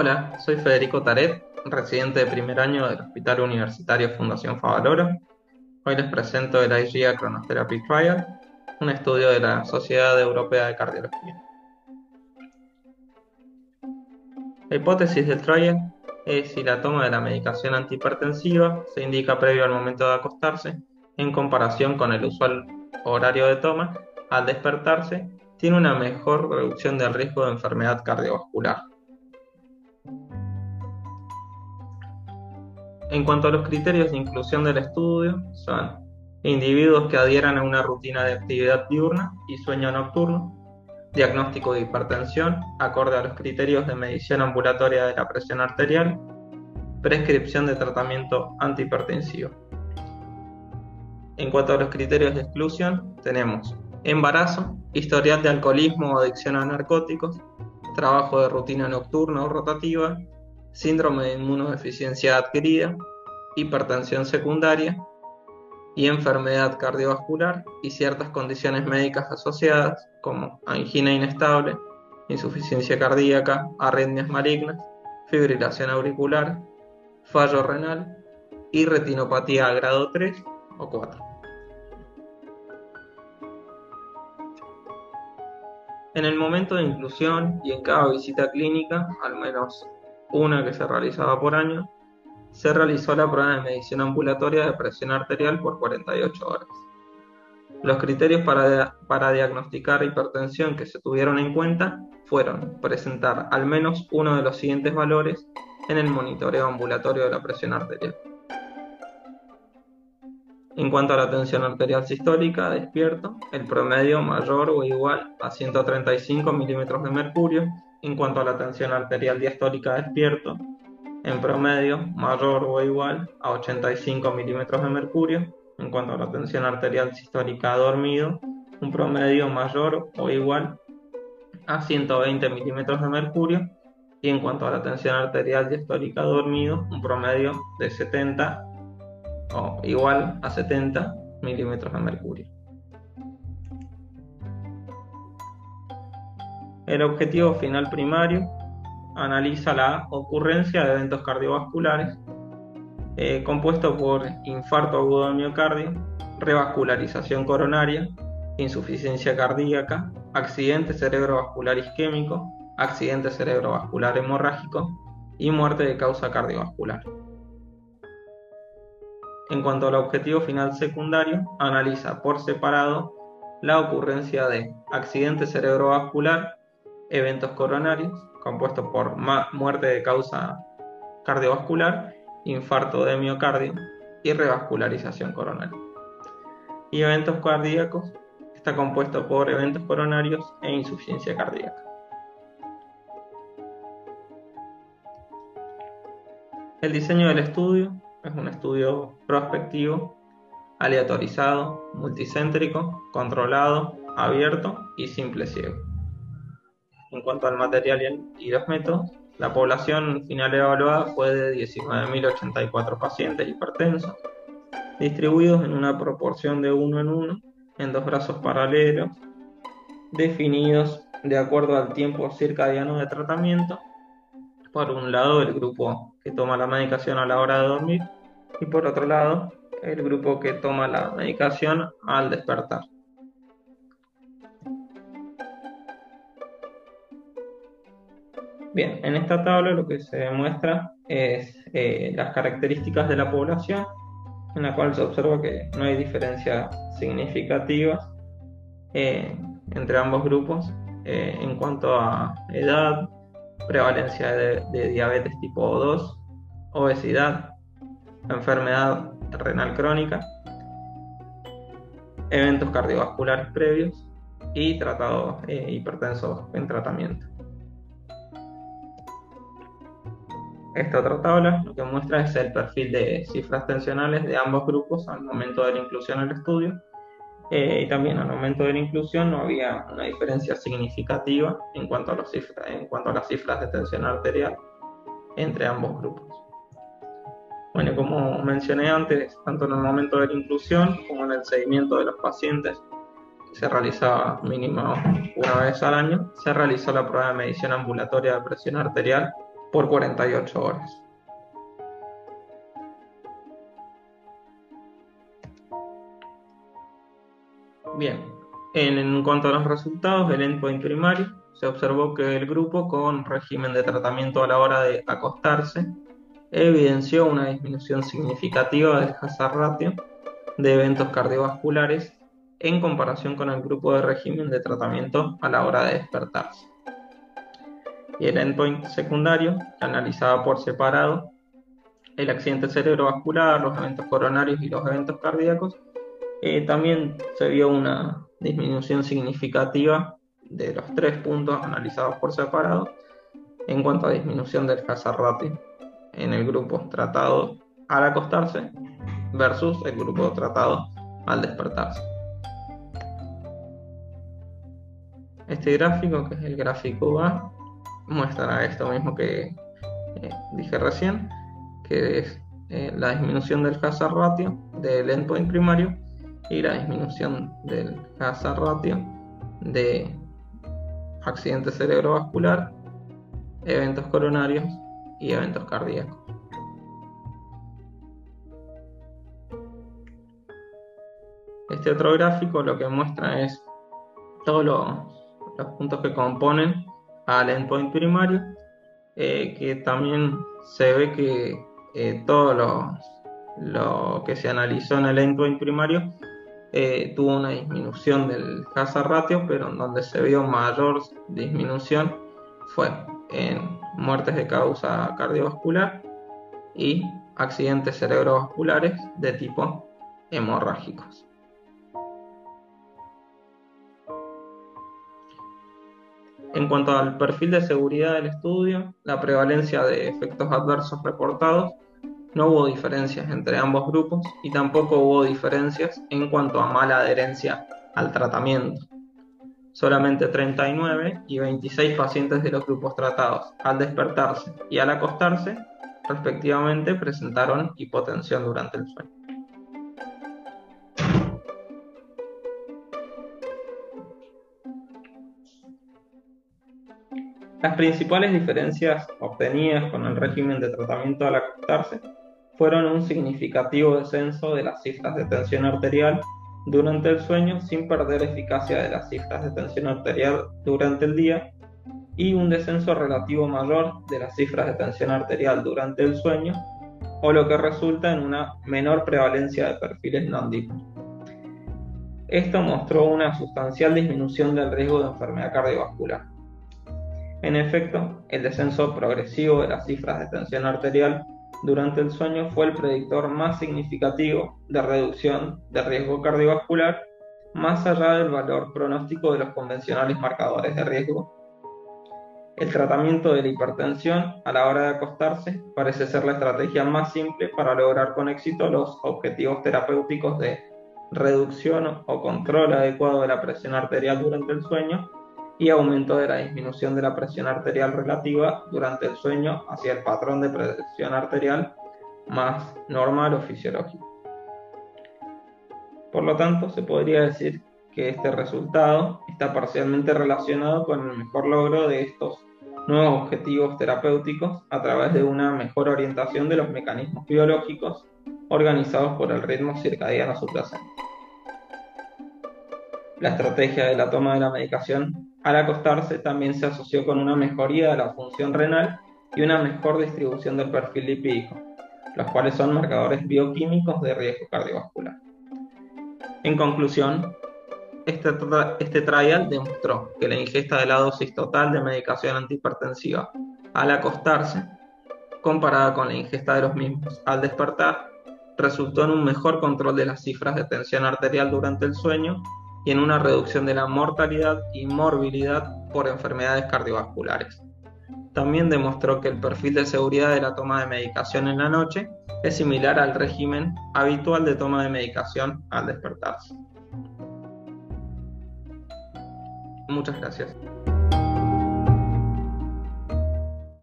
Hola, soy Federico Taret, residente de primer año del Hospital Universitario Fundación Favaloro. Hoy les presento el IGA Chronotherapy Trial, un estudio de la Sociedad Europea de Cardiología. La hipótesis del trial es si la toma de la medicación antihipertensiva se indica previo al momento de acostarse, en comparación con el usual horario de toma, al despertarse, tiene una mejor reducción del riesgo de enfermedad cardiovascular. En cuanto a los criterios de inclusión del estudio, son individuos que adhieran a una rutina de actividad diurna y sueño nocturno, diagnóstico de hipertensión acorde a los criterios de medición ambulatoria de la presión arterial, prescripción de tratamiento antihipertensivo. En cuanto a los criterios de exclusión, tenemos embarazo, historial de alcoholismo o adicción a narcóticos, trabajo de rutina nocturna o rotativa, síndrome de inmunodeficiencia adquirida, hipertensión secundaria y enfermedad cardiovascular y ciertas condiciones médicas asociadas como angina inestable, insuficiencia cardíaca, arritmias malignas, fibrilación auricular, fallo renal y retinopatía grado 3 o 4. En el momento de inclusión y en cada visita clínica, al menos una que se realizaba por año, se realizó la prueba de medición ambulatoria de presión arterial por 48 horas. Los criterios para, para, diagnosticar hipertensión que se tuvieron en cuenta fueron presentar al menos uno de los siguientes valores en el monitoreo ambulatorio de la presión arterial. En cuanto a la tensión arterial sistólica, despierto, el promedio mayor o igual a 135 milímetros de mercurio. En cuanto a la tensión arterial diastólica, despierto, en promedio mayor o igual a 85 milímetros de mercurio. En cuanto a la tensión arterial sistólica dormido, un promedio mayor o igual a 120 milímetros de mercurio. Y en cuanto a la tensión arterial diastólica dormido, un promedio de 70 o igual a 70 milímetros de mercurio. El objetivo final primario analiza la ocurrencia de eventos cardiovasculares eh, compuesto por infarto agudo del miocardio, revascularización coronaria, insuficiencia cardíaca, accidente cerebrovascular isquémico, accidente cerebrovascular hemorrágico y muerte de causa cardiovascular. En cuanto al objetivo final secundario, analiza por separado la ocurrencia de accidente cerebrovascular, eventos coronarios, compuestos por muerte de causa cardiovascular, infarto de miocardio y revascularización coronaria. Y eventos cardíacos está compuesto por eventos coronarios e insuficiencia cardíaca. El diseño del estudio es un estudio prospectivo, aleatorizado, multicéntrico, controlado, abierto y simple ciego. En cuanto al material y los métodos, la población final evaluada fue de 19.084 pacientes hipertensos, distribuidos en una proporción de 1 en 1 en dos brazos paralelos, definidos de acuerdo al tiempo circadiano de tratamiento. Por un lado, el grupo que toma la medicación a la hora de dormir y por otro lado, el grupo que toma la medicación al despertar. Bien, en esta tabla lo que se demuestra es eh, las características de la población, en la cual se observa que no hay diferencias significativas eh, entre ambos grupos eh, en cuanto a edad, prevalencia de diabetes tipo 2, obesidad, enfermedad renal crónica, eventos cardiovasculares previos y tratados hipertensos en tratamiento. Esta otra tabla lo que muestra es el perfil de cifras tensionales de ambos grupos al momento de la inclusión el estudio. Eh, y también al momento de la inclusión no había una diferencia significativa en cuanto a, los en cuanto a las cifras de tensión arterial entre ambos grupos. Bueno, como mencioné antes, tanto en el momento de la inclusión como en el seguimiento de los pacientes, que se realizaba mínimo una vez al año, se realizó la prueba de medición ambulatoria de presión arterial por 48 horas. Bien, en, cuanto a los resultados del endpoint primario, se observó que el grupo con régimen de tratamiento a la hora de acostarse evidenció una disminución significativa del hazard ratio de eventos cardiovasculares en comparación con el grupo de régimen de tratamiento a la hora de despertarse. Y el endpoint secundario analizaba por separado el accidente cerebrovascular, los eventos coronarios y los eventos cardíacos eh, también se vio una disminución significativa de los tres puntos analizados por separado en cuanto a disminución del hazard en el grupo tratado al acostarse versus el grupo tratado al despertarse. Este gráfico, que es el gráfico A, muestra esto mismo que eh, dije recién, que es eh, la disminución del hazard ratio del endpoint primario y la disminución del hazard ratio de accidente cerebrovascular, eventos coronarios y eventos cardíacos. Este otro gráfico lo que muestra es todos los, puntos que componen al endpoint primario, eh, que también se ve que eh, todo lo, que se analizó en el endpoint primario eh, tuvo una disminución del hazard ratio, pero en donde se vio mayor disminución fue en muertes de causa cardiovascular y accidentes cerebrovasculares de tipo hemorrágicos. En cuanto al perfil de seguridad del estudio, la prevalencia de efectos adversos reportados no hubo diferencias entre ambos grupos y tampoco hubo diferencias en cuanto a mala adherencia al tratamiento. Solamente 39 y 26 pacientes de los grupos tratados al despertarse y al acostarse respectivamente presentaron hipotensión durante el sueño. Las principales diferencias obtenidas con el régimen de tratamiento al acostarse fueron un significativo descenso de las cifras de tensión arterial durante el sueño sin perder eficacia de las cifras de tensión arterial durante el día y un descenso relativo mayor de las cifras de tensión arterial durante el sueño o lo que resulta en una menor prevalencia de perfiles non Esto mostró una sustancial disminución del riesgo de enfermedad cardiovascular. En efecto, el descenso progresivo de las cifras de tensión arterial durante el sueño fue el predictor más significativo de reducción de riesgo cardiovascular, más allá del valor pronóstico de los convencionales marcadores de riesgo. El tratamiento de la hipertensión a la hora de acostarse parece ser la estrategia más simple para lograr con éxito los objetivos terapéuticos de reducción o control adecuado de la presión arterial durante el sueño y aumento de la disminución de la presión arterial relativa durante el sueño hacia el patrón de presión arterial más normal o fisiológico. Por lo tanto, se podría decir que este resultado está parcialmente relacionado con el mejor logro de estos nuevos objetivos terapéuticos a través de una mejor orientación de los mecanismos biológicos organizados por el ritmo circadiano subyacente. La estrategia de la toma de la medicación al acostarse también se asoció con una mejoría de la función renal y una mejor distribución del perfil lipídico, los cuales son marcadores bioquímicos de riesgo cardiovascular. En conclusión, este, este trial demostró que la ingesta de la dosis total de medicación antihipertensiva al acostarse, comparada con la ingesta de los mismos al despertar, resultó en un mejor control de las cifras de tensión arterial durante el sueño y en una reducción de la mortalidad y morbilidad por enfermedades cardiovasculares. También demostró que el perfil de seguridad de la toma de medicación en la noche es similar al régimen habitual de toma de medicación al despertarse. Muchas gracias.